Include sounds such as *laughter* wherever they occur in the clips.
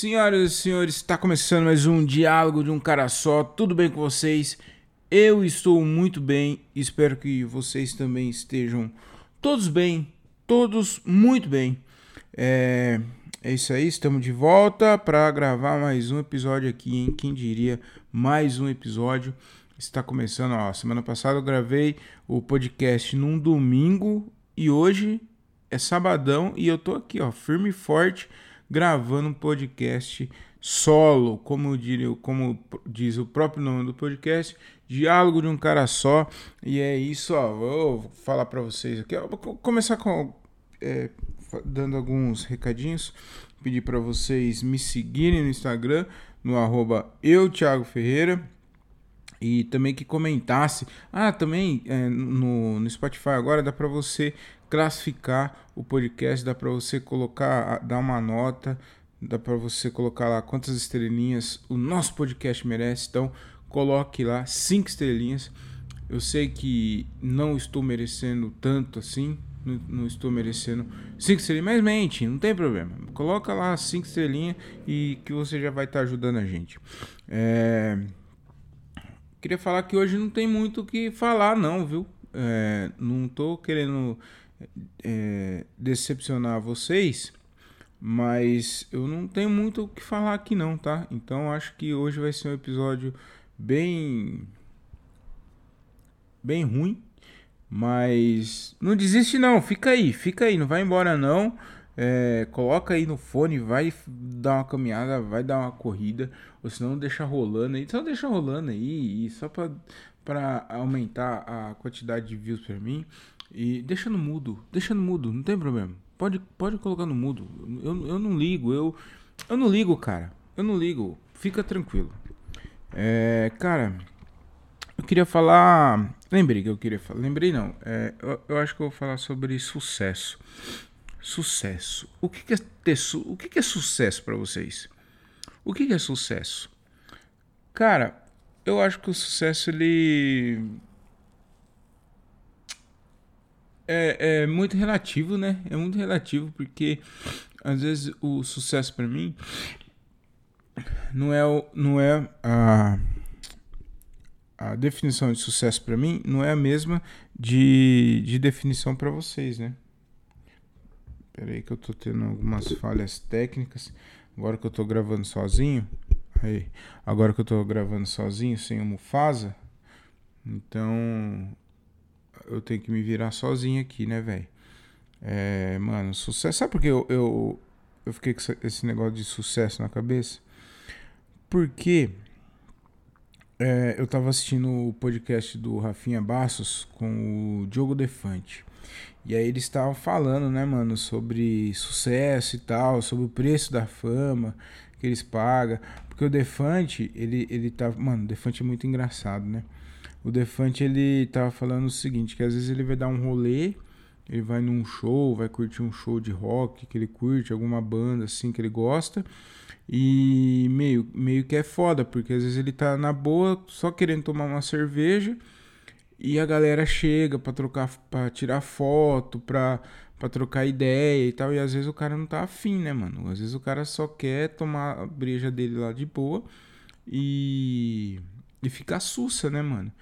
Senhoras e senhores, está começando mais um diálogo de um cara só. Tudo bem com vocês? Eu estou muito bem. Espero que vocês também estejam todos bem, todos muito bem. É, é isso aí, estamos de volta para gravar mais um episódio aqui, hein? Quem diria mais um episódio? Está começando, ó. Semana passada eu gravei o podcast num domingo e hoje é sabadão e eu tô aqui, ó, firme e forte gravando um podcast solo, como, diria, como diz o próprio nome do podcast, diálogo de um cara só. E é isso, ó. Vou falar para vocês aqui. Vou começar com é, dando alguns recadinhos. Pedir para vocês me seguirem no Instagram, no arroba eu, Thiago Ferreira. E também que comentasse. Ah, também é, no, no Spotify agora dá para você classificar o podcast, dá para você colocar, dar uma nota, dá para você colocar lá quantas estrelinhas o nosso podcast merece. Então, coloque lá cinco estrelinhas. Eu sei que não estou merecendo tanto assim, não, estou merecendo cinco estrelinhas, mas mente, não tem problema. Coloca lá cinco estrelinhas e que você já vai estar ajudando a gente. É... Queria falar que hoje não tem muito o que falar, não, viu? É... Não tô querendo é, decepcionar vocês, mas eu não tenho muito o que falar aqui não, tá? Então acho que hoje vai ser um episódio bem bem ruim, mas não desiste não, fica aí, fica aí, não vai embora não. É, coloca aí no fone, vai dar uma caminhada, vai dar uma corrida, ou senão deixa rolando aí, só deixa rolando aí, só para aumentar a quantidade de views para mim. E deixa no mudo, deixa no mudo, não tem problema. Pode, pode colocar no mudo. Eu, eu não ligo, eu, eu não ligo, cara. Eu não ligo. Fica tranquilo. É, cara, eu queria falar. Lembrei que eu queria falar. Lembrei não. É, eu, eu, acho que eu vou falar sobre sucesso. Sucesso. O que, que é ter su... O que, que é sucesso para vocês? O que, que é sucesso? Cara, eu acho que o sucesso ele é, é muito relativo, né? É muito relativo porque às vezes o sucesso para mim não é não é a a definição de sucesso para mim não é a mesma de, de definição para vocês, né? Espera aí que eu tô tendo algumas falhas técnicas. Agora que eu tô gravando sozinho, aí, agora que eu tô gravando sozinho sem o Mufasa, então eu tenho que me virar sozinho aqui, né, velho? É, mano, sucesso. Sabe por que eu, eu, eu fiquei com esse negócio de sucesso na cabeça? Porque é, eu tava assistindo o podcast do Rafinha Bassos com o Diogo Defante. E aí eles estavam falando, né, mano, sobre sucesso e tal, sobre o preço da fama que eles pagam. Porque o Defante, ele, ele tá. Mano, o Defante é muito engraçado, né? O Defante ele tava falando o seguinte, que às vezes ele vai dar um rolê, ele vai num show, vai curtir um show de rock que ele curte, alguma banda assim que ele gosta. E meio, meio que é foda, porque às vezes ele tá na boa, só querendo tomar uma cerveja, e a galera chega para trocar, para tirar foto, pra, pra trocar ideia e tal, e às vezes o cara não tá afim, né, mano? Às vezes o cara só quer tomar a breja dele lá de boa e e ficar sussa, né, mano?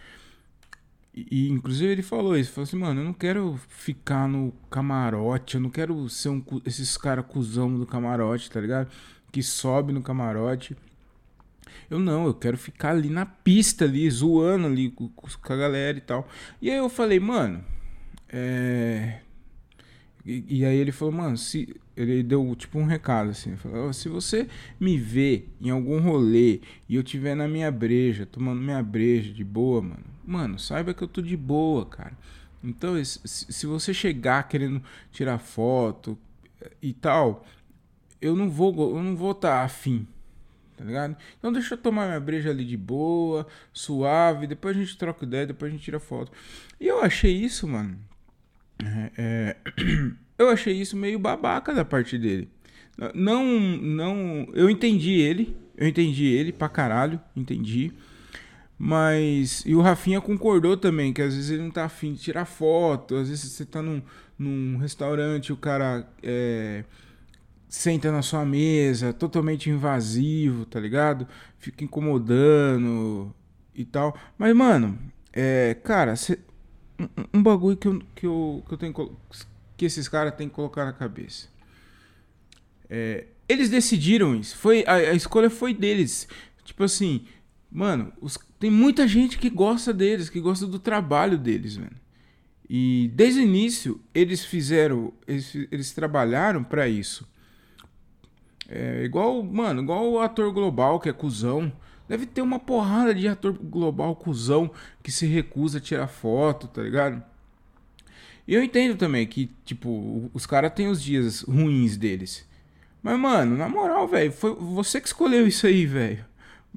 E, inclusive ele falou isso, falou assim, mano, eu não quero ficar no camarote, eu não quero ser um esses cara cuzão do camarote, tá ligado? Que sobe no camarote. Eu não, eu quero ficar ali na pista ali, zoando ali com, com a galera e tal. E aí eu falei, mano, é, e, e, aí ele falou, mano, se. Ele deu tipo um recado assim. Falou, se você me vê em algum rolê e eu tiver na minha breja, tomando minha breja de boa, mano, mano, saiba que eu tô de boa, cara. Então, se você chegar querendo tirar foto e tal, eu não vou, eu não vou estar tá afim, tá ligado? Então deixa eu tomar minha breja ali de boa, suave, depois a gente troca ideia, depois a gente tira foto. E eu achei isso, mano, é, é *clears throat* eu achei isso meio babaca da parte dele. Não, não, eu entendi ele, eu entendi ele pra caralho, entendi. Mas. E o Rafinha concordou também, que às vezes ele não tá afim de tirar foto, às vezes você tá num, num restaurante, o cara é, senta na sua mesa, totalmente invasivo, tá ligado? Fica incomodando e tal. Mas, mano, é, cara, cê, um, um, bagulho que eu, que eu, que eu tenho que esses caras têm que colocar na cabeça. É, eles decidiram isso. Foi, a, a, escolha foi deles. Tipo assim, mano, os, tem muita gente que gosta deles, que gosta do trabalho deles, mano. E desde o início eles fizeram, eles, eles trabalharam para isso. É igual, mano, igual o ator global que é cuzão. Deve ter uma porrada de ator global cuzão que se recusa a tirar foto, tá ligado? E eu entendo também que, tipo, os caras têm os dias ruins deles. Mas, mano, na moral, velho, foi você que escolheu isso aí, velho.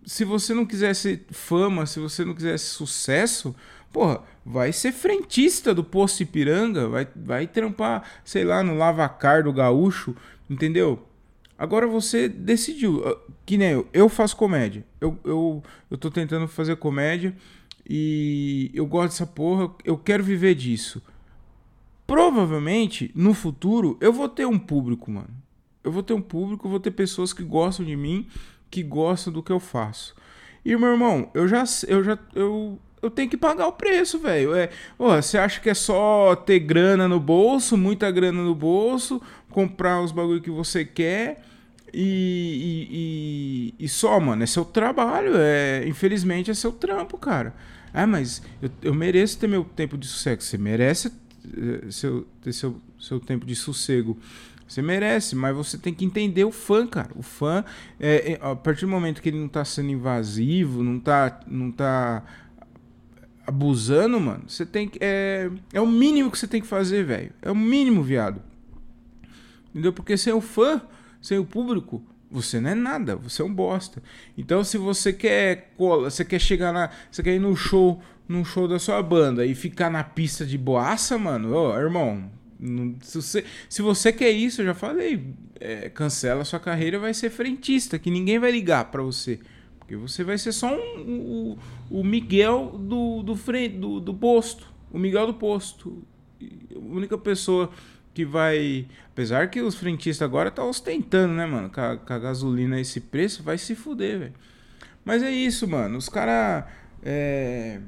Se você não quisesse fama, se você não quisesse sucesso, porra, vai ser frentista do posto Ipiranga, vai, vai trampar, sei lá, no lavacar do gaúcho, entendeu? Agora você decidiu, ah, que nem eu, eu faço comédia. Eu, eu, eu tô tentando fazer comédia e eu gosto dessa porra, eu quero viver disso. Provavelmente, no futuro, eu vou ter um público, mano eu vou ter um público, vou ter pessoas que gostam de mim, que gostam do que eu faço. E meu irmão, eu já eu já eu eu tenho que pagar o preço, velho. É, você acha que é só ter grana no bolso, muita grana no bolso, comprar os bagulho que você quer e, e, e, e só, mano, é seu trabalho, é, infelizmente é seu trampo, cara. Ah, mas eu, eu mereço ter meu tempo de sossego. Você merece seu, ter seu, seu tempo de sossego. Você merece, mas você tem que entender o fã, cara. O fã, é, é, a partir do momento que ele não tá sendo invasivo, não tá, não tá abusando, mano, você tem que. É, é o mínimo que você tem que fazer, velho. É o mínimo, viado. Entendeu? Porque sem o fã, sem o público, você não é nada, você é um bosta. Então, se você quer cola, você quer chegar na. Você quer ir no show, num show da sua banda e ficar na pista de boaça, mano, ô, irmão, se você, se você quer isso, eu já falei, é, cancela sua carreira, vai ser frentista, que ninguém vai ligar para você. Porque você vai ser só um, um, o Miguel do, do, do, do posto. O Miguel do posto. A única pessoa que vai. Apesar que os frentistas agora tá ostentando, né, mano? Com a, com a gasolina esse preço, vai se fuder, velho. Mas é isso, mano. Os caras. É,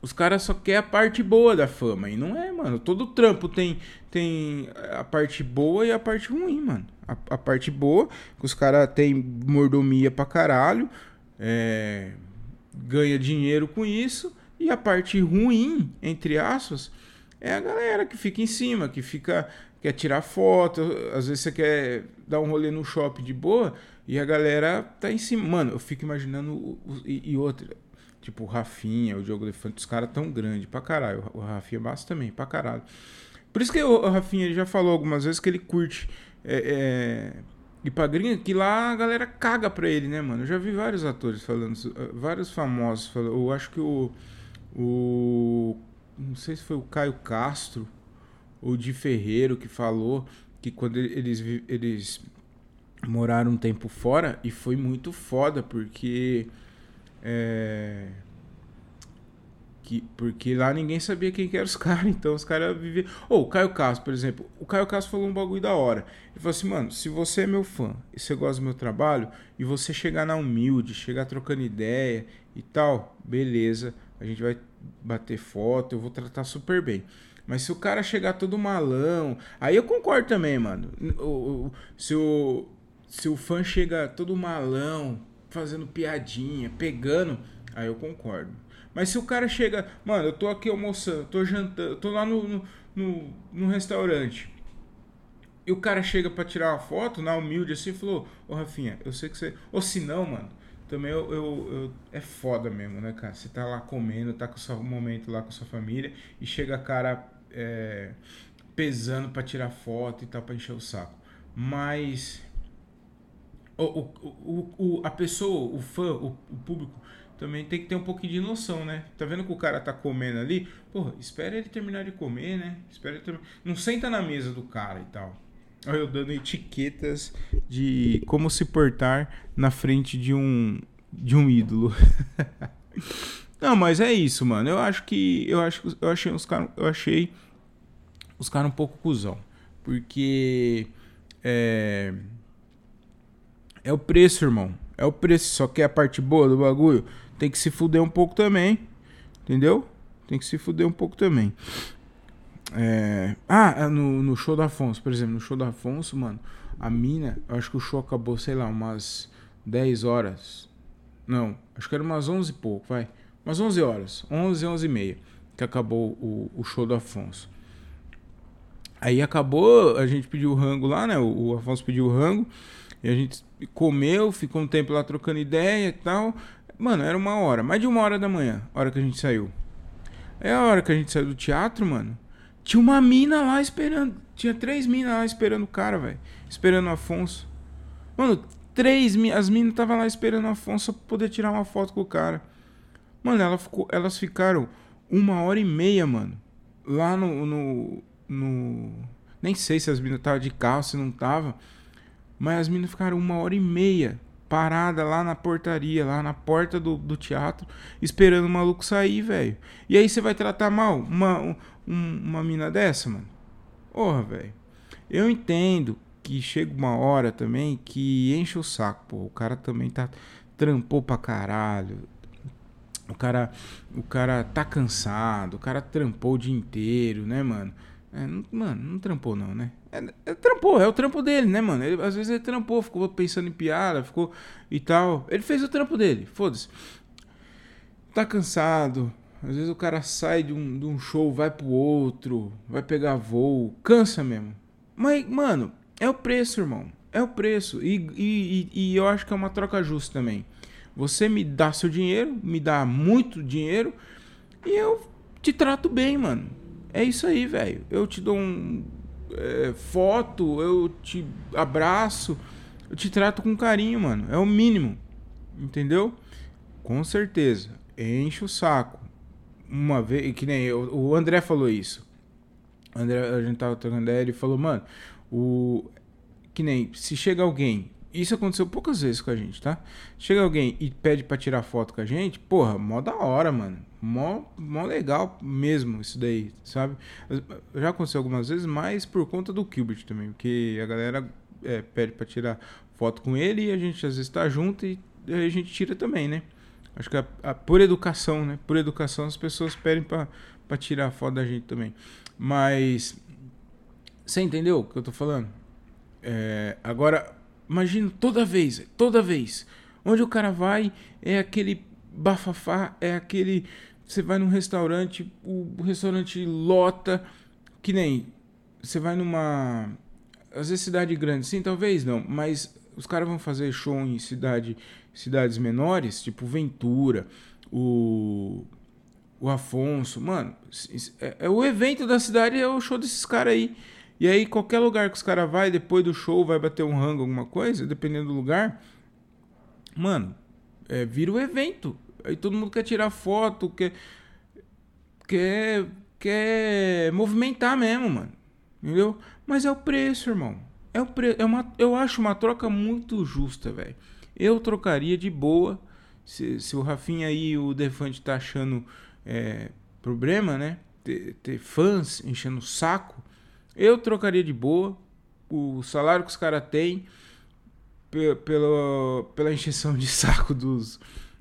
os caras só querem a parte boa da fama. E não é, mano. Todo trampo tem, tem a parte boa e a parte ruim, mano. A, a parte boa, que os caras têm mordomia pra caralho, é, ganha dinheiro com isso. E a parte ruim, entre aspas, é a galera que fica em cima, que fica quer tirar foto. Às vezes você quer dar um rolê no shopping de boa e a galera tá em cima. Mano, eu fico imaginando. E, e outra Tipo o Rafinha, o Diogo Defante, os caras tão grandes pra caralho. O Rafinha Bastos também, pra caralho. Por isso que o, Rafinha ele já falou algumas vezes que ele curte é, é, ir pra gringa, que lá a galera caga pra ele, né, mano? Eu já vi vários atores falando, vários famosos falando. Eu acho que o. O. Não sei se foi o Caio Castro ou o Di Ferreiro que falou que quando eles, eles moraram um tempo fora e foi muito foda, porque é... Que, porque lá ninguém sabia quem que eram os *laughs* caras, então os caras viviam. Ou oh, o Caio Castro, por exemplo. O Caio Castro falou um bagulho da hora. Ele falou assim, mano, se você é meu fã e você gosta do meu trabalho, e você chegar na humilde, chegar trocando ideia e tal, beleza, a gente vai bater foto, eu vou tratar super bem. Mas se o cara chegar todo malão, aí eu concordo também, mano. Se, o, se o fã chega todo malão, fazendo piadinha, pegando, aí eu concordo. Mas se o cara chega, mano, eu tô aqui almoçando, tô jantando, tô lá no, no, no, no restaurante. E o cara chega para tirar uma foto, na humilde assim, falou: Ô Rafinha, eu sei que você. Ou se não, mano, também eu, eu, eu, é foda mesmo, né, cara? Você tá lá comendo, tá com o seu momento lá com sua família e chega cara é, pesando para tirar foto e tal, pra encher o saco. Mas o, o, o, a pessoa, o fã, o, o, público, também tem que ter um pouquinho de noção, né? Tá vendo que o cara tá comendo ali? Porra, espera ele terminar de comer, né? Espera ele. Não senta na mesa do cara e tal. Olha eu dando etiquetas de como se portar na frente de um de um ídolo. *laughs* Não, mas é isso, mano. Eu acho que eu acho eu achei os caras eu achei os caras um pouco cuzão, porque É. É o preço, irmão. É o preço. Só que é a parte boa do bagulho. Tem que se fuder um pouco também. Entendeu? Tem que se fuder um pouco também. É... Ah, é no, no show do Afonso, por exemplo, no show do Afonso, mano, a mina, eu acho que o show acabou, sei lá, umas 10 horas. Não, acho que era umas 11 e pouco, vai. Umas 11 horas. 11, 11 e meia que acabou o, o show do Afonso. Aí acabou, a gente pediu o rango lá, né? O, o Afonso pediu o rango. E a gente comeu, ficou um tempo lá trocando ideia e tal. Mano, era uma hora, mais de uma hora da manhã, hora que a gente saiu. É a hora que a gente saiu do teatro, mano. Tinha uma mina lá esperando. Tinha três minas lá esperando o cara, velho. Esperando o Afonso. Mano, três As minas estavam lá esperando o Afonso pra poder tirar uma foto com o cara. Mano, ela ficou, elas ficaram uma hora e meia, mano. Lá no. no, no... Nem sei se as minas estavam de carro, se não tava. Mas as minas ficaram uma hora e meia parada lá na portaria, lá na porta do, do teatro, esperando o maluco sair, velho. E aí você vai tratar mal uma, um, uma mina dessa, mano? Porra, velho. Eu entendo que chega uma hora também que enche o saco, pô. O cara também tá trampou pra caralho. O cara, o cara tá cansado, o cara trampou o dia inteiro, né, mano? É, não, mano, não trampou não, né? É, é, trampou, é o trampo dele, né, mano? Ele, às vezes ele trampou, ficou pensando em piada, ficou e tal. Ele fez o trampo dele, foda-se. Tá cansado. Às vezes o cara sai de um, de um show, vai pro outro, vai pegar voo, cansa mesmo. Mas, mano, é o preço, irmão. É o preço. E, e, e, e eu acho que é uma troca justa também. Você me dá seu dinheiro, me dá muito dinheiro, e eu te trato bem, mano. É isso aí, velho. Eu te dou um é, foto, eu te abraço, eu te trato com carinho, mano. É o mínimo. Entendeu? Com certeza. Enche o saco. Uma vez, que nem eu, o André falou isso. André, a gente tava trocando ideia, ele falou, mano, o que nem se chega alguém isso aconteceu poucas vezes com a gente, tá? Chega alguém e pede para tirar foto com a gente, porra, mó da hora, mano. Mó, mó legal mesmo isso daí, sabe? Já aconteceu algumas vezes, mas por conta do Gilbert também, porque a galera é, pede para tirar foto com ele e a gente às vezes tá junto e a gente tira também, né? Acho que a, a, por educação, né? Por educação as pessoas pedem para tirar foto da gente também. Mas você entendeu o que eu tô falando? É, agora Imagina toda vez, toda vez. Onde o cara vai é aquele bafafá, é aquele. Você vai num restaurante, o restaurante lota, que nem. Você vai numa. Às vezes cidade grande, sim, talvez não, mas os caras vão fazer show em cidade, cidades menores, tipo Ventura, o. O Afonso, mano, é, é o evento da cidade, é o show desses caras aí. E aí, qualquer lugar que os caras vai depois do show, vai bater um rango, alguma coisa, dependendo do lugar, mano, é, vira o evento. Aí todo mundo quer tirar foto, quer. Quer. Quer movimentar mesmo, mano. Entendeu? Mas é o preço, irmão. É o pre... é uma... Eu acho uma troca muito justa, velho. Eu trocaria de boa. Se, se o Rafinha aí e o Defante tá achando é, problema, né? Ter, ter fãs enchendo o saco. Eu trocaria de boa o salário que os caras têm pela, pela *laughs* encheção de saco dos,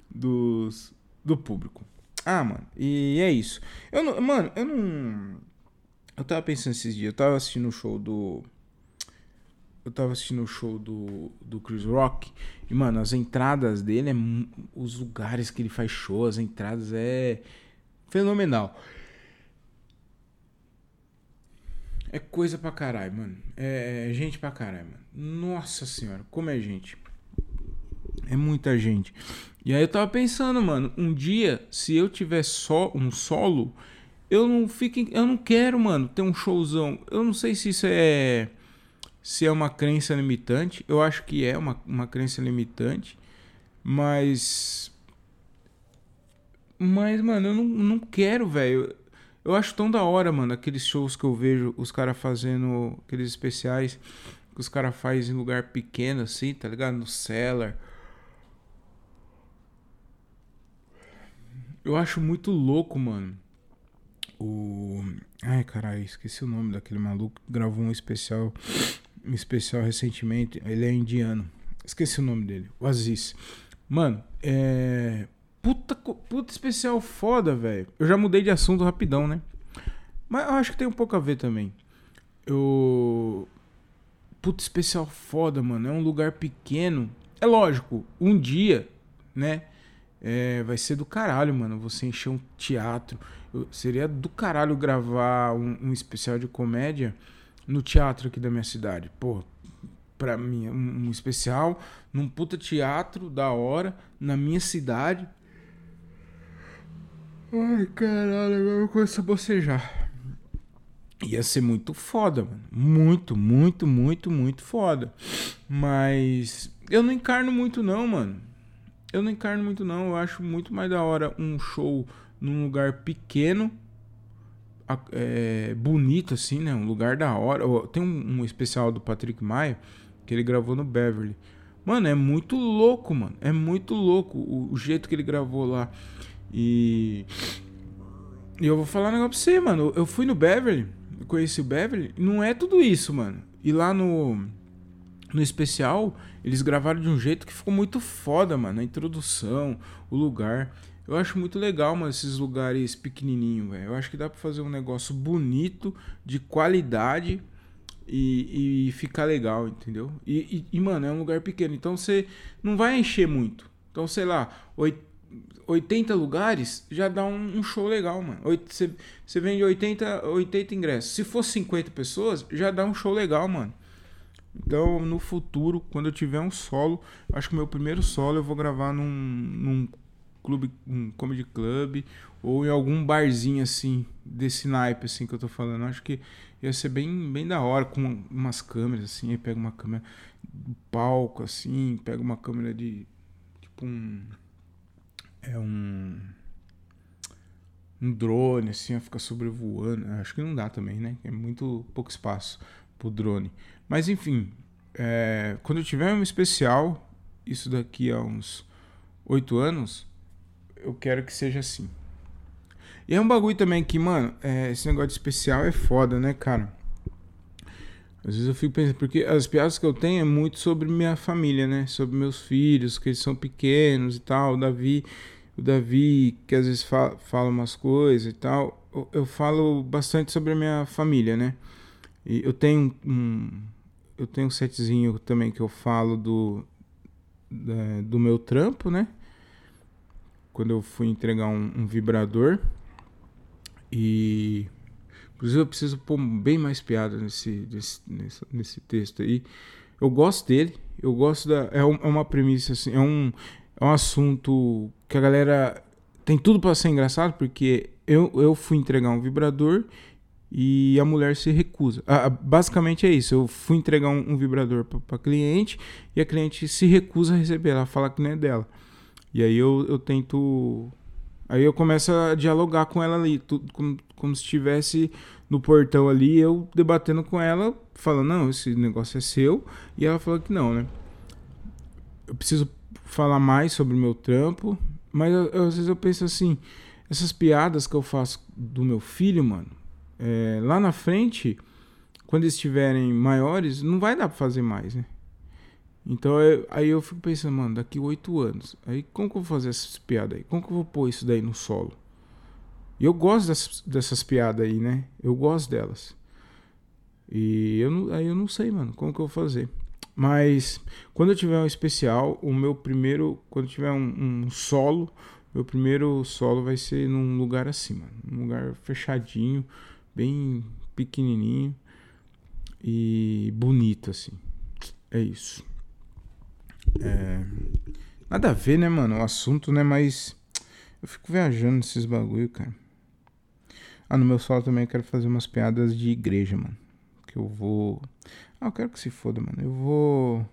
dos, do público. Ah, mano, e é isso. Eu não, mano, eu não. Eu tava pensando esses dias, eu tava assistindo o show do. Eu tava assistindo o show do, do Chris Rock. E, mano, as entradas dele, é, os lugares que ele faz show, as entradas é fenomenal. É coisa pra caralho, mano. É, é gente pra caralho, mano. Nossa senhora, como é gente. É muita gente. E aí eu tava pensando, mano, um dia, se eu tiver só um solo, eu não fico, eu não quero, mano, ter um showzão. Eu não sei se isso é se é uma crença limitante. Eu acho que é uma, uma crença limitante, mas mas mano, eu não, não quero, velho. Eu acho tão da hora, mano, aqueles shows que eu vejo os caras fazendo aqueles especiais que os caras fazem em lugar pequeno, assim, tá ligado? No cellar. Eu acho muito louco, mano. O. Ai, caralho, esqueci o nome daquele maluco que gravou um especial um especial recentemente. Ele é indiano. Esqueci o nome dele. O Aziz. Mano, é. Puta, puta especial foda, velho. Eu já mudei de assunto rapidão, né? Mas eu acho que tem um pouco a ver também. Eu. Puta especial foda, mano. É um lugar pequeno. É lógico, um dia, né? É, vai ser do caralho, mano. Você encher um teatro. Eu, seria do caralho gravar um, um, especial de comédia no teatro aqui da minha cidade. Pô, pra mim, um, um especial num puta teatro da hora, na minha cidade. Ai, caralho, agora eu começo a bocejar. Ia ser muito foda, mano. Muito, muito, muito, muito foda. Mas eu não encarno muito, não, mano. Eu não encarno muito, não. Eu acho muito mais da hora um show num lugar pequeno, é, bonito, assim, né? Um lugar da hora. Tem um, um especial do Patrick Maia que ele gravou no Beverly. Mano, é muito louco, mano. É muito louco o, o jeito que ele gravou lá. E. E eu vou falar um negócio pra você, mano. Eu fui no Beverly, conheci o Beverly, não é tudo isso, mano. E lá no. No especial, eles gravaram de um jeito que ficou muito foda, mano. A introdução, o lugar. Eu acho muito legal, mano, esses lugares pequenininhos, velho. Eu acho que dá pra fazer um negócio bonito, de qualidade e, e ficar legal, entendeu? E, e, e, mano, é um lugar pequeno, então você não vai encher muito. Então, sei lá, 80 lugares já dá um, um show legal, mano. Você, vende 80, 80 ingressos. Se for 50 pessoas, já dá um show legal, mano. Então, no futuro, quando eu tiver um solo, acho que o meu primeiro solo eu vou gravar num, num clube, um comedy club ou em algum barzinho assim, desse naipe assim que eu tô falando. Acho que ia ser bem, bem da hora com umas câmeras assim, aí pega uma câmera do palco assim, pega uma câmera de tipo um é um um drone assim, fica sobrevoando. Acho que não dá também, né? É muito pouco espaço pro drone. Mas enfim, é, quando eu tiver um especial, isso daqui a uns oito anos, eu quero que seja assim. E é um bagulho também que, mano, é, esse negócio de especial é foda, né, cara? Às vezes eu fico pensando, porque as piadas que eu tenho é muito sobre minha família, né? Sobre meus filhos, que eles são pequenos e tal. O Davi, o Davi que às vezes fala, fala umas coisas e tal. Eu, eu falo bastante sobre a minha família, né? E eu tenho um, eu tenho um setzinho também que eu falo do, da, do meu trampo, né? Quando eu fui entregar um, um vibrador. E. Inclusive eu preciso pôr bem mais piada nesse, nesse, nesse, nesse texto aí. Eu gosto dele. Eu gosto da. É, um, é uma premissa, assim. É um, é um assunto que a galera tem tudo para ser engraçado, porque eu, eu fui entregar um vibrador e a mulher se recusa. Ah, basicamente é isso. Eu fui entregar um, um vibrador para cliente e a cliente se recusa a receber. Ela fala que não é dela. E aí eu, eu tento. Aí eu começo a dialogar com ela ali, tudo, como, como se estivesse no portão ali, eu debatendo com ela, falando: não, esse negócio é seu. E ela falou que não, né? Eu preciso falar mais sobre o meu trampo, mas eu, eu, às vezes eu penso assim: essas piadas que eu faço do meu filho, mano é, lá na frente, quando eles estiverem maiores, não vai dar pra fazer mais, né? Então eu, aí eu fico pensando, mano, daqui oito anos, aí como que eu vou fazer essas piadas aí? Como que eu vou pôr isso daí no solo? E eu gosto dessas, dessas piadas aí, né? Eu gosto delas. E eu não, aí eu não sei, mano, como que eu vou fazer. Mas quando eu tiver um especial, o meu primeiro, quando tiver um, um solo, meu primeiro solo vai ser num lugar assim, mano, num lugar fechadinho, bem pequenininho e bonito assim. É isso. É... Nada a ver, né, mano? O assunto, né? Mas eu fico viajando nesses bagulho, cara. Ah, no meu solo também eu quero fazer umas piadas de igreja, mano. Que eu vou. Ah, eu quero que se foda, mano. Eu vou.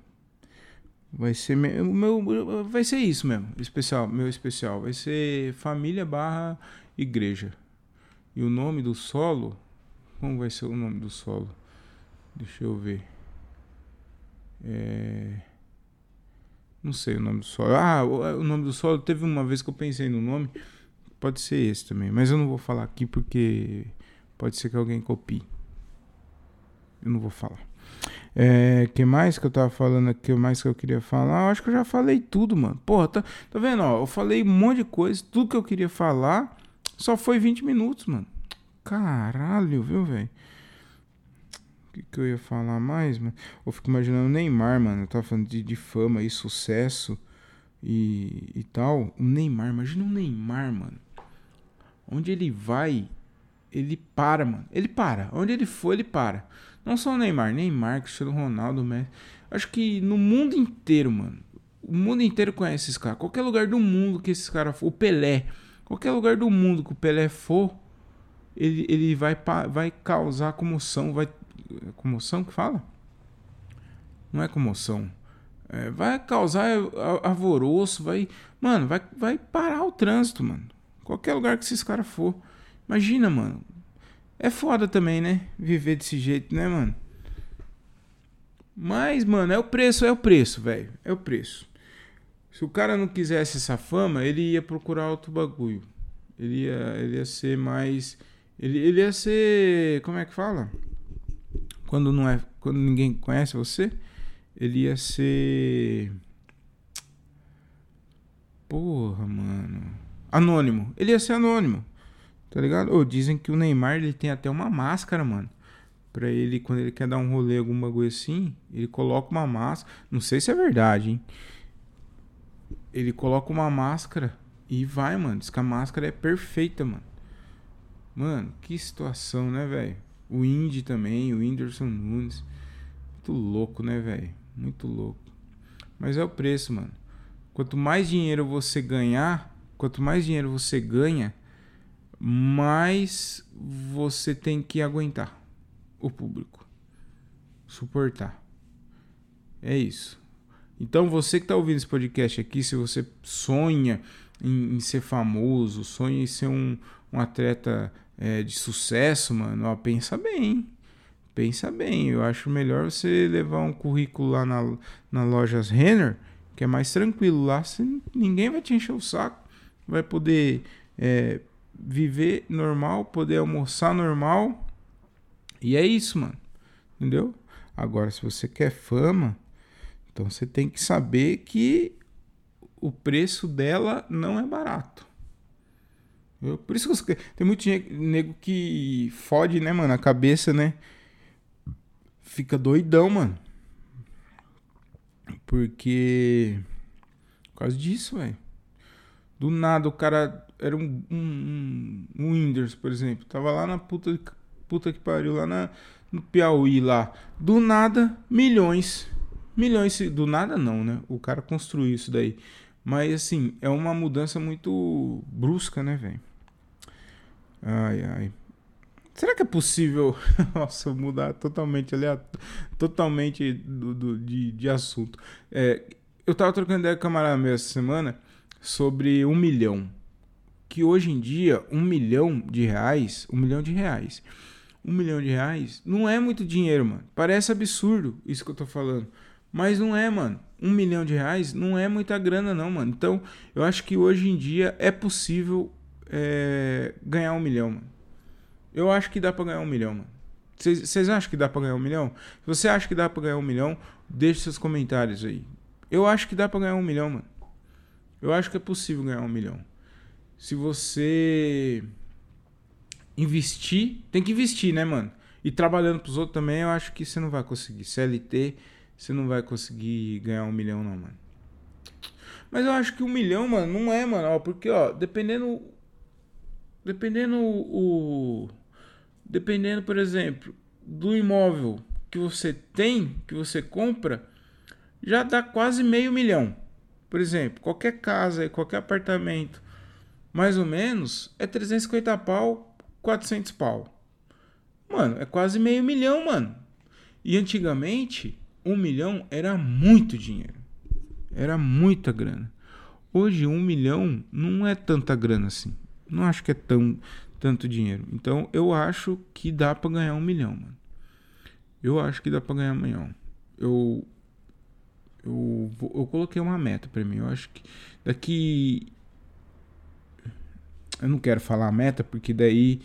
Vai ser meu, meu vai ser isso mesmo, especial, meu especial, vai ser família barra igreja. E o nome do solo? Como vai ser o nome do solo? Deixa eu ver. É... Não sei o nome do solo. Ah, o nome do solo. Teve uma vez que eu pensei no nome. Pode ser esse também. Mas eu não vou falar aqui porque pode ser que alguém copie. Eu não vou falar. É, que mais que eu tava falando aqui? O mais que eu queria falar? Eu acho que eu já falei tudo, mano. Porra, tá, tá vendo? Ó, eu falei um monte de coisa, tudo que eu queria falar, só foi 20 minutos, mano. Caralho, viu, velho? O que, que eu ia falar mais, mano? Eu fico imaginando o Neymar, mano. Eu tava falando de, de fama e sucesso e, e tal. O Neymar, imagina o Neymar, mano. Onde ele vai, ele para, mano. Ele para. Onde ele for, ele para. Não só o Neymar, Neymar, Cristiano Ronaldo, Messi. Acho que no mundo inteiro, mano. O mundo inteiro conhece esses caras. Qualquer lugar do mundo que esses caras for. O Pelé. Qualquer lugar do mundo que o Pelé for, ele, ele vai, vai causar comoção. Vai. Comoção que fala? Não é comoção. É, vai causar alvoroço. Vai. Mano, vai, vai parar o trânsito, mano. Qualquer lugar que esses caras for. Imagina, mano. É foda também, né? Viver desse jeito, né, mano? Mas, mano, é o preço, é o preço, velho. É o preço. Se o cara não quisesse essa fama, ele ia procurar outro bagulho. Ele ia, ele ia ser mais. Ele, ele ia ser. Como é que fala? Quando não é. Quando ninguém conhece você, ele ia ser. Porra, mano. Anônimo. Ele ia ser anônimo. Tá ligado? Ou dizem que o Neymar ele tem até uma máscara, mano. Pra ele, quando ele quer dar um rolê, algum bagulho assim, ele coloca uma máscara. Não sei se é verdade, hein? Ele coloca uma máscara e vai, mano. Diz que a máscara é perfeita, mano. Mano, que situação, né, velho? O Indy também, o Whindersson Nunes. Muito louco, né, velho? Muito louco. Mas é o preço, mano. Quanto mais dinheiro você ganhar, Quanto mais dinheiro você ganha, mais você tem que aguentar o público, suportar. É isso. Então você que está ouvindo esse podcast aqui, se você sonha em, em ser famoso, sonha em ser um, um atleta é, de sucesso, mano, ó, pensa bem. Pensa bem. Eu acho melhor você levar um currículo lá na, na lojas Renner, que é mais tranquilo. Lá você, ninguém vai te encher o saco vai poder é, viver normal, poder almoçar normal. E é isso, mano. Entendeu? Agora, se você quer fama, então você tem que saber que o preço dela não é barato. Eu, por isso que eu, tem muito nego que fode, né, mano? A cabeça, né? Fica doidão, mano. Porque. Por causa disso, velho. Do nada o cara era um, um, um Winders, por exemplo. Tava lá na puta, puta que pariu, lá na, no Piauí lá. Do nada, milhões. Milhões, do nada não, né? O cara construiu isso daí. Mas assim, é uma mudança muito brusca, né, velho? Ai, ai. Será que é possível, *laughs* nossa, mudar totalmente, aliás, totalmente do, do, de, de assunto? É, eu tava trocando ideia com o camarada meu essa semana sobre um milhão. Que hoje em dia, um milhão de reais, um milhão de reais, um milhão de reais não é muito dinheiro, mano. Parece absurdo isso que eu tô falando. Mas não é, mano. Um milhão de reais não é muita grana, não, mano. Então, eu acho que hoje em dia é possível é, ganhar um milhão, mano. Eu acho que dá pra ganhar um milhão, mano. Vocês acham que dá pra ganhar um milhão? Se você acha que dá pra ganhar um milhão, deixe seus comentários aí. Eu acho que dá pra ganhar um milhão, mano. Eu acho que é possível ganhar um milhão. Se você investir, tem que investir, né, mano? E trabalhando pros outros também, eu acho que você não vai conseguir. CLT, você não vai conseguir ganhar um milhão, não, mano. Mas eu acho que um milhão, mano, não é, mano. Ó, porque, ó, dependendo. Dependendo o. Dependendo, por exemplo, do imóvel que você tem, que você compra, já dá quase meio milhão. Por exemplo, qualquer casa, qualquer apartamento, mais ou menos, é 350 pau, 400 pau. Mano, é quase meio milhão, mano. E antigamente, um milhão era muito dinheiro. Era muita grana. Hoje, um milhão não é tanta grana assim. Não acho que é tão, tanto dinheiro. Então, eu acho que dá para ganhar um milhão, mano. Eu acho que dá para ganhar um milhão. Eu eu, eu coloquei uma meta para mim. Eu acho que daqui. Eu não quero falar a meta, porque daí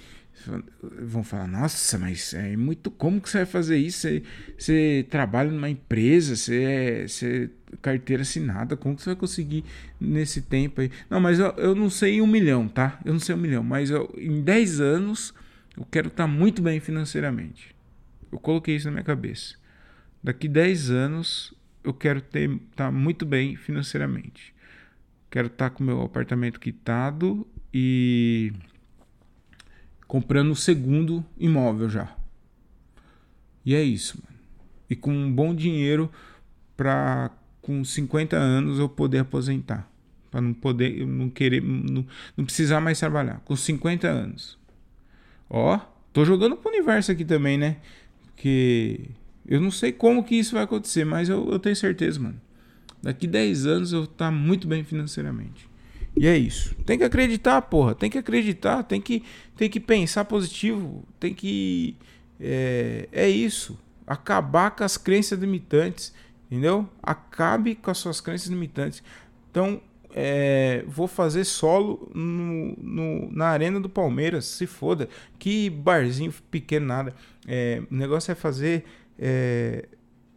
vão falar, nossa, mas é muito. Como que você vai fazer isso? Você, você trabalha numa empresa, você é, você é carteira assinada, como que você vai conseguir nesse tempo aí? Não, mas eu, eu não sei um milhão, tá? Eu não sei um milhão, mas eu, em 10 anos eu quero estar tá muito bem financeiramente. Eu coloquei isso na minha cabeça. Daqui 10 anos eu quero estar tá muito bem financeiramente. Quero estar tá com meu apartamento quitado e comprando o segundo imóvel já. E é isso, mano. E com um bom dinheiro para com 50 anos eu poder aposentar, para não poder, não querer, não, não precisar mais trabalhar, com 50 anos. Ó, tô jogando pro universo aqui também, né? Que eu não sei como que isso vai acontecer, mas eu, eu tenho certeza, mano. Daqui 10 anos eu tá muito bem financeiramente. E é isso. Tem que acreditar, porra. Tem que acreditar. Tem que, tem que pensar positivo. Tem que. É, é isso. Acabar com as crenças limitantes. Entendeu? Acabe com as suas crenças limitantes. Então, é, vou fazer solo no, no, na Arena do Palmeiras. Se foda. Que barzinho pequeno, nada. É, o negócio é fazer. É,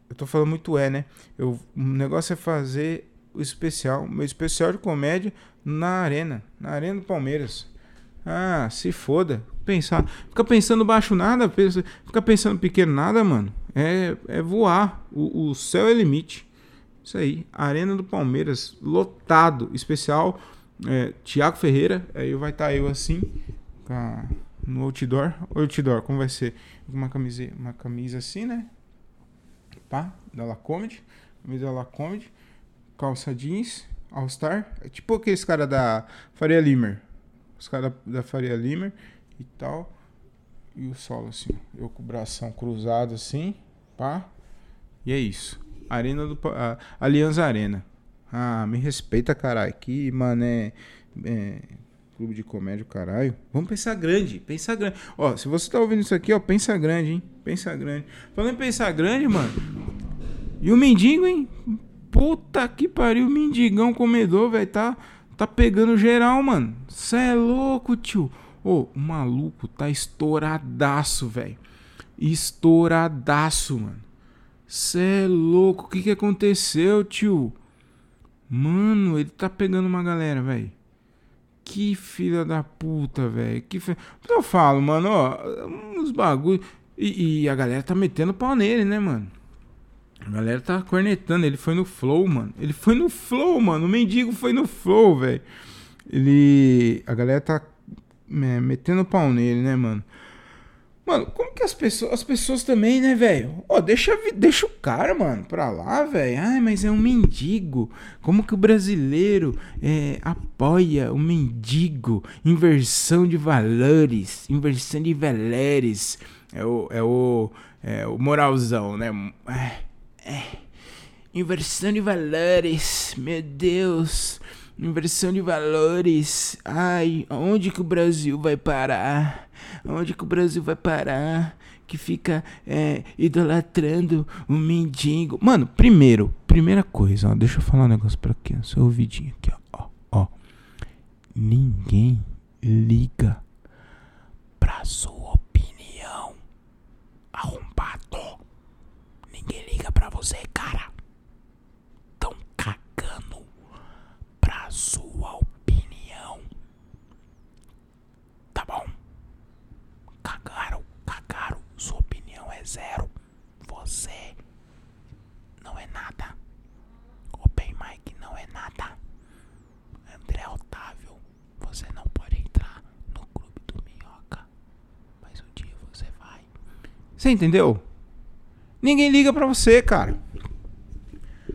eu tô falando muito é, né? Eu, o negócio é fazer especial, meu especial de comédia na arena, na arena do Palmeiras. Ah, se foda. Pensar, fica pensando baixo nada, pensa, fica pensando pequeno nada, mano. É, é voar. O, o céu é limite. Isso aí. Arena do Palmeiras, lotado. Especial. É, Tiago Ferreira. Aí vai estar tá eu assim. no outdoor. Outdoor, como vai ser? Uma camisa, uma camisa assim, né? Pá, da Lacomedy. Camisa da Lacomedy calça jeans, All Star. É tipo aqueles caras da Faria Limer. Os caras da, Faria Limer e tal. E o solo assim. Eu com o bração cruzado assim. Pá. E é isso. Arena do. Aliança Arena. Ah, me respeita, caralho. Que mané. É, clube de comédia, caralho. Vamos pensar grande, pensar grande. Ó, se você tá ouvindo isso aqui, ó, pensa grande, hein? Pensa grande. Falando em pensar grande, mano. E o mendigo, hein? Puta que pariu, mendigão comedor, velho. Tá, tá pegando geral, mano. Cê é louco, tio. Ô, o maluco tá estouradaço, velho. Estouradaço, mano. Cê é louco. O que que aconteceu, tio? Mano, ele tá pegando uma galera, velho. Que filha da puta, velho. Que fe... Eu falo, mano, ó, uns bagulho. E, e a galera tá metendo pau nele, né, mano? A galera tá cornetando, ele foi no flow, mano. Ele foi no flow, mano. O mendigo foi no flow, velho. Ele. A galera tá é, metendo pau nele, né, mano? Mano, como que as pessoas. As pessoas também, né, velho? Ó, deixa, deixa o cara, mano, pra lá, velho. Ai, mas é um mendigo. Como que o brasileiro é, apoia o mendigo? Inversão de valores. Inversão de valores. É o. É o. É o moralzão, né? É. É. Inversão de valores. Meu Deus. Inversão de valores. Ai, onde que o Brasil vai parar? Onde que o Brasil vai parar? Que fica é, idolatrando o mendigo. Mano, primeiro, primeira coisa, ó, deixa eu falar um negócio pra aqui, seu ouvidinho aqui, ó, ó. Ninguém liga pra sua opinião. Arrombado. Ninguém liga pra você, cara. Tão cagando pra sua opinião. Tá bom? Cagaram, cagaram. Sua opinião é zero. Você não é nada. Open Mic não é nada. André Otávio, você não pode entrar no clube do Minhoca. Mas um dia você vai. Você entendeu? Ninguém liga para você, cara.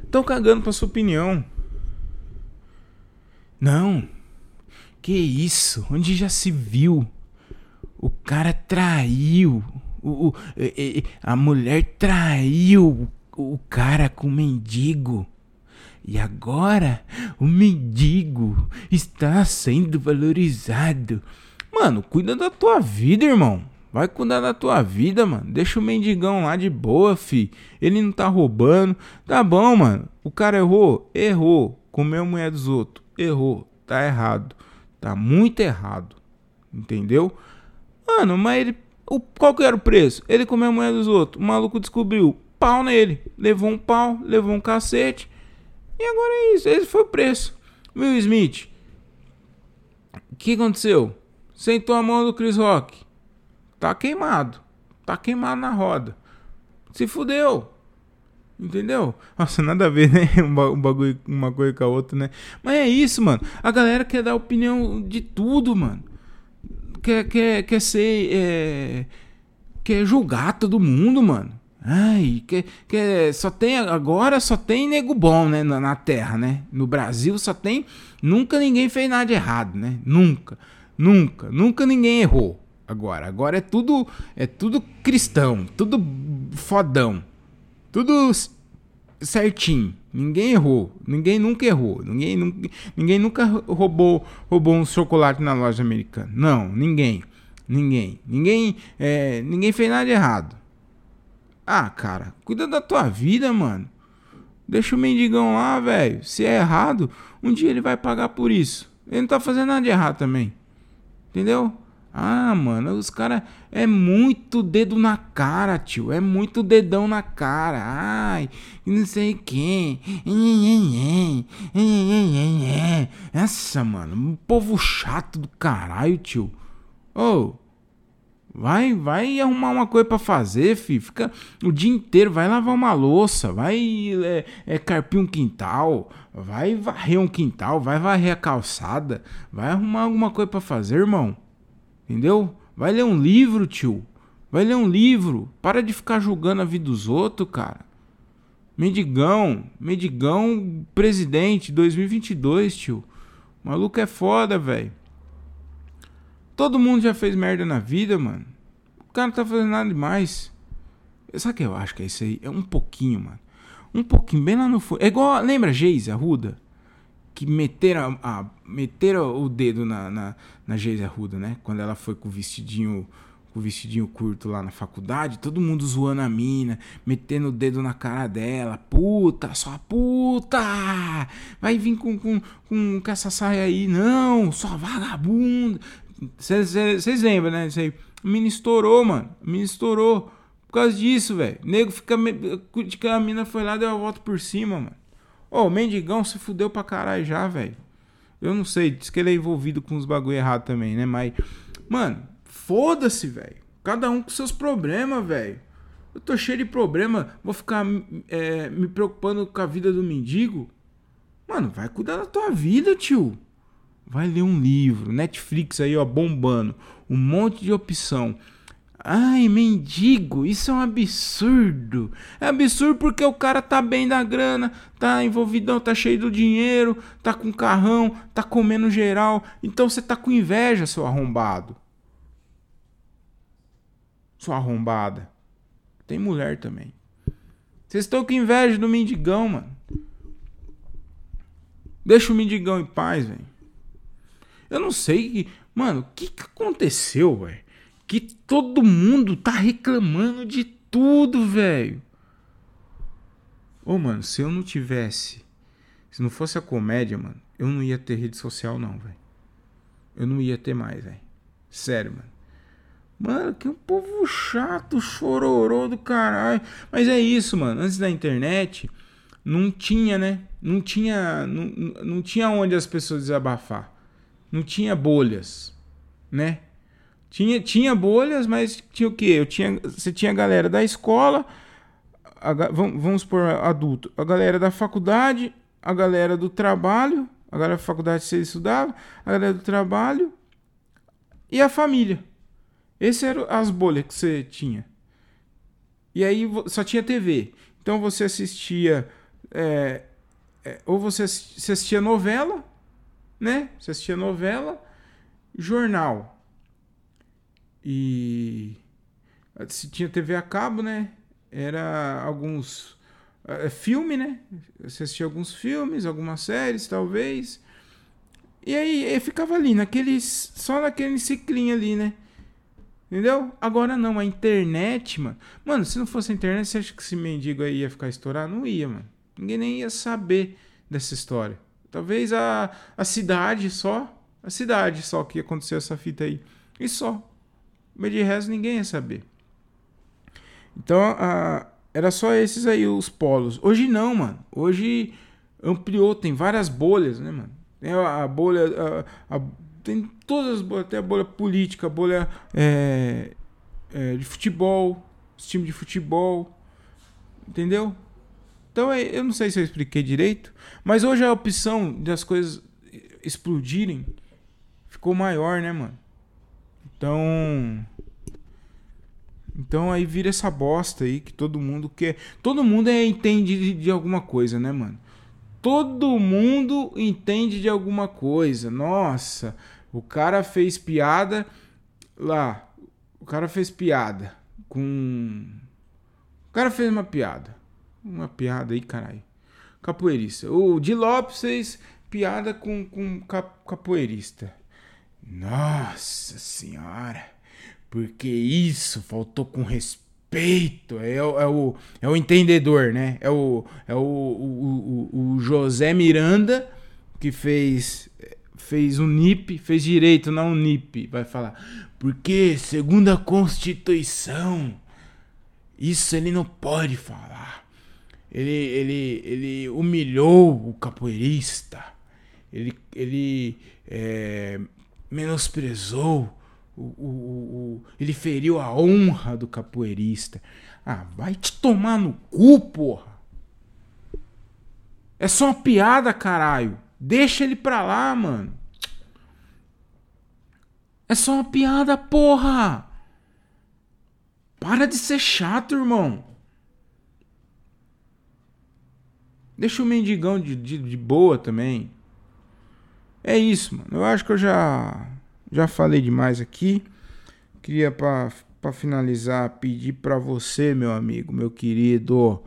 Estão cagando pra sua opinião. Não. Que isso? Onde já se viu? O cara traiu. O, o a mulher traiu o cara com o mendigo. E agora o mendigo está sendo valorizado. Mano, cuida da tua vida, irmão. Vai cuidar da tua vida, mano. Deixa o mendigão lá de boa, fi. Ele não tá roubando. Tá bom, mano. O cara errou? Errou. Comeu a mulher dos outros. Errou. Tá errado. Tá muito errado. Entendeu? Mano, mas ele. O, qual que era o preço? Ele comeu a mulher dos outros. O maluco descobriu. Pau nele. Levou um pau, levou um cacete. E agora é isso. Esse foi o preço. Will Smith. O que aconteceu? Sentou a mão do Chris Rock. Tá queimado. Tá queimado na roda. Se fudeu. Entendeu? Nossa, nada a ver, *laughs* né? Um bagulho, uma coisa com a outra, né? Mas é isso, mano. A galera quer dar opinião de tudo, mano. Quer, quer, quer ser. É... Quer julgar todo mundo, mano. Ai, que, que só tem agora só tem nego bom, né, na, na, terra, né? No Brasil só tem nunca ninguém fez nada de errado, né? Nunca, nunca, nunca ninguém errou. Agora, agora é tudo é tudo cristão, tudo fodão. Tudo certinho. Ninguém errou. Ninguém nunca errou. Ninguém, nunca, ninguém nunca roubou, roubou um chocolate na loja americana. Não, ninguém. Ninguém. Ninguém, é, ninguém fez nada de errado. Ah, cara, cuida da tua vida, mano. Deixa o mendigão lá, velho. Se é errado, um dia ele vai pagar por isso. Ele não tá fazendo nada de errado também. Entendeu? Ah, mano, os caras é muito dedo na cara, tio. É muito dedão na cara. Ai, não sei quem. Essa, mano, um povo chato do caralho, tio. Ô, oh, Vai, vai arrumar uma coisa para fazer, filho. Fica o dia inteiro, vai lavar uma louça, vai é, é, carpir um quintal, vai varrer um quintal, vai varrer a calçada, vai arrumar alguma coisa para fazer, irmão. Entendeu? Vai ler um livro, tio. Vai ler um livro. Para de ficar julgando a vida dos outros, cara. Mendigão, Mendigão presidente 2022, tio. O maluco é foda, velho. Todo mundo já fez merda na vida, mano. O cara não tá fazendo nada demais. Sabe o que eu acho que é isso aí? É um pouquinho, mano. Um pouquinho, bem lá no fundo. É igual, lembra Geise Arruda? Que meteram, a, meteram o dedo na, na, na Geise Arruda, né? Quando ela foi com o vestidinho com o vestidinho curto lá na faculdade, todo mundo zoando a mina, metendo o dedo na cara dela. Puta, só puta! Vai vir com, com, com, com essa saia aí, não, só vagabunda. Vocês lembram, né? Isso aí. O menino estourou, mano. O menino estourou. Por causa disso, velho. Nego fica. Que a mina foi lá deu a volta por cima, mano. Ô, mendigão se fudeu pra caralho já, velho. Eu não sei, diz que ele é envolvido com os bagulho errado também, né? Mas, mano, foda-se, velho. Cada um com seus problemas, velho. Eu tô cheio de problema, vou ficar é, me preocupando com a vida do mendigo. Mano, vai cuidar da tua vida, tio. Vai ler um livro. Netflix aí, ó, bombando. Um monte de opção. Ai, mendigo, isso é um absurdo. É absurdo porque o cara tá bem da grana, tá envolvidão, tá cheio do dinheiro, tá com carrão, tá comendo geral. Então você tá com inveja, seu arrombado. Sua arrombada. Tem mulher também. Vocês estão com inveja do mendigão, mano. Deixa o mendigão em paz, velho. Eu não sei. Mano, o que, que aconteceu, velho? Que todo mundo tá reclamando de tudo, velho. Ô, mano, se eu não tivesse. Se não fosse a comédia, mano, eu não ia ter rede social, não, velho. Eu não ia ter mais, velho. Sério, mano. Mano, que um povo chato, chororô do caralho. Mas é isso, mano. Antes da internet, não tinha, né? Não tinha, não, não tinha onde as pessoas desabafar não tinha bolhas, né? Tinha, tinha bolhas, mas tinha o quê? Eu tinha, você tinha a galera da escola, a, vamos, vamos por adulto, a galera da faculdade, a galera do trabalho, a galera da faculdade você estudava, a galera do trabalho e a família. Essas eram as bolhas que você tinha. E aí só tinha TV. Então você assistia. É, é, ou você assistia novela, né? Você assistia novela, jornal. E se tinha TV a cabo, né? Era alguns é, filme, né? Você assistia alguns filmes, algumas séries, talvez. E aí ficava ali, naquele, só naquele ciclinho ali, né? Entendeu? Agora não, a internet, mano. Mano, se não fosse a internet, você acha que esse mendigo aí ia ficar estourado? Não ia, mano. Ninguém nem ia saber dessa história. Talvez a, a cidade só. A cidade só que aconteceu essa fita aí. E só. Mas de resto ninguém ia saber. Então, a, era só esses aí os polos. Hoje não, mano. Hoje ampliou, tem várias bolhas, né, mano? Tem a, a bolha. A, tem todas as bolhas, até a bolha política, a bolha é, é, de futebol, os times de futebol. Entendeu? Então é, eu não sei se eu expliquei direito, mas hoje a opção das coisas explodirem ficou maior, né, mano? Então. Então aí vira essa bosta aí que todo mundo quer. Todo mundo é, entende de, de alguma coisa, né, mano? Todo mundo entende de alguma coisa. Nossa, o cara fez piada lá. O cara fez piada com. O cara fez uma piada. Uma piada aí, caralho. Capoeirista. O Di Lopes fez piada com, com capoeirista. Nossa senhora. Porque isso faltou com respeito. É, é, o, é o entendedor, né? É o, é o, o, o José Miranda que fez fez Unip, fez direito na Unip, vai falar. Porque, segundo a Constituição, isso ele não pode falar. Ele, ele, ele humilhou o capoeirista. Ele, ele é, menosprezou o, o, o, ele feriu a honra do capoeirista. Ah, vai te tomar no cu, porra. É só uma piada, caralho. Deixa ele pra lá, mano. É só uma piada, porra. Para de ser chato, irmão. Deixa o mendigão de, de, de boa também. É isso, mano. Eu acho que eu já já falei demais aqui. Queria para finalizar pedir para você, meu amigo, meu querido,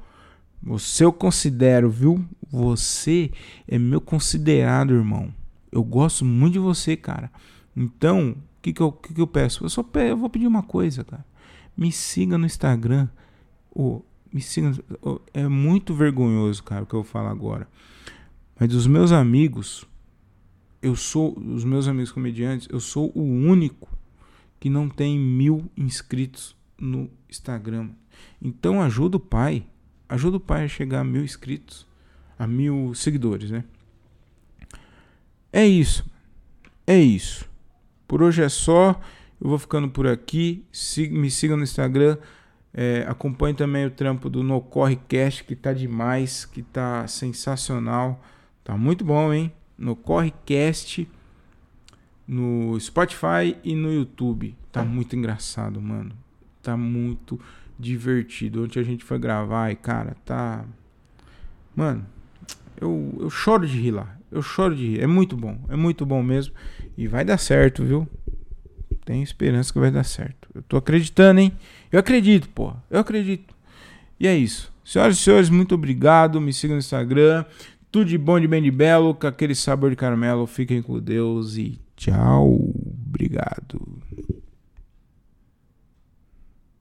você eu considero, viu? Você é meu considerado, irmão. Eu gosto muito de você, cara. Então, o que, que, eu, que, que eu peço? Eu só eu vou pedir uma coisa, cara. Me siga no Instagram. Oh, me siga. Oh, é muito vergonhoso, cara, o que eu falar agora. Mas dos meus amigos, eu sou, os meus amigos comediantes, eu sou o único que não tem mil inscritos no Instagram. Então ajuda o pai, ajuda o pai a chegar a mil inscritos, a mil seguidores, né? É isso, é isso. Por hoje é só. Eu vou ficando por aqui. me sigam no Instagram. É, acompanhe também o trampo do No Corre Cast, que tá demais, que tá sensacional. Tá muito bom, hein? No Correcast, no Spotify e no YouTube. Tá muito engraçado, mano. Tá muito divertido. Ontem a gente foi gravar e, cara, tá. Mano, eu, eu choro de rir lá. Eu choro de rir. É muito bom. É muito bom mesmo. E vai dar certo, viu? Tenho esperança que vai dar certo. Eu tô acreditando, hein? Eu acredito, pô. Eu acredito. E é isso. Senhoras e senhores, muito obrigado. Me sigam no Instagram. Tudo de bom, de bem, de belo, com aquele sabor de caramelo. Fiquem com Deus e tchau. Obrigado.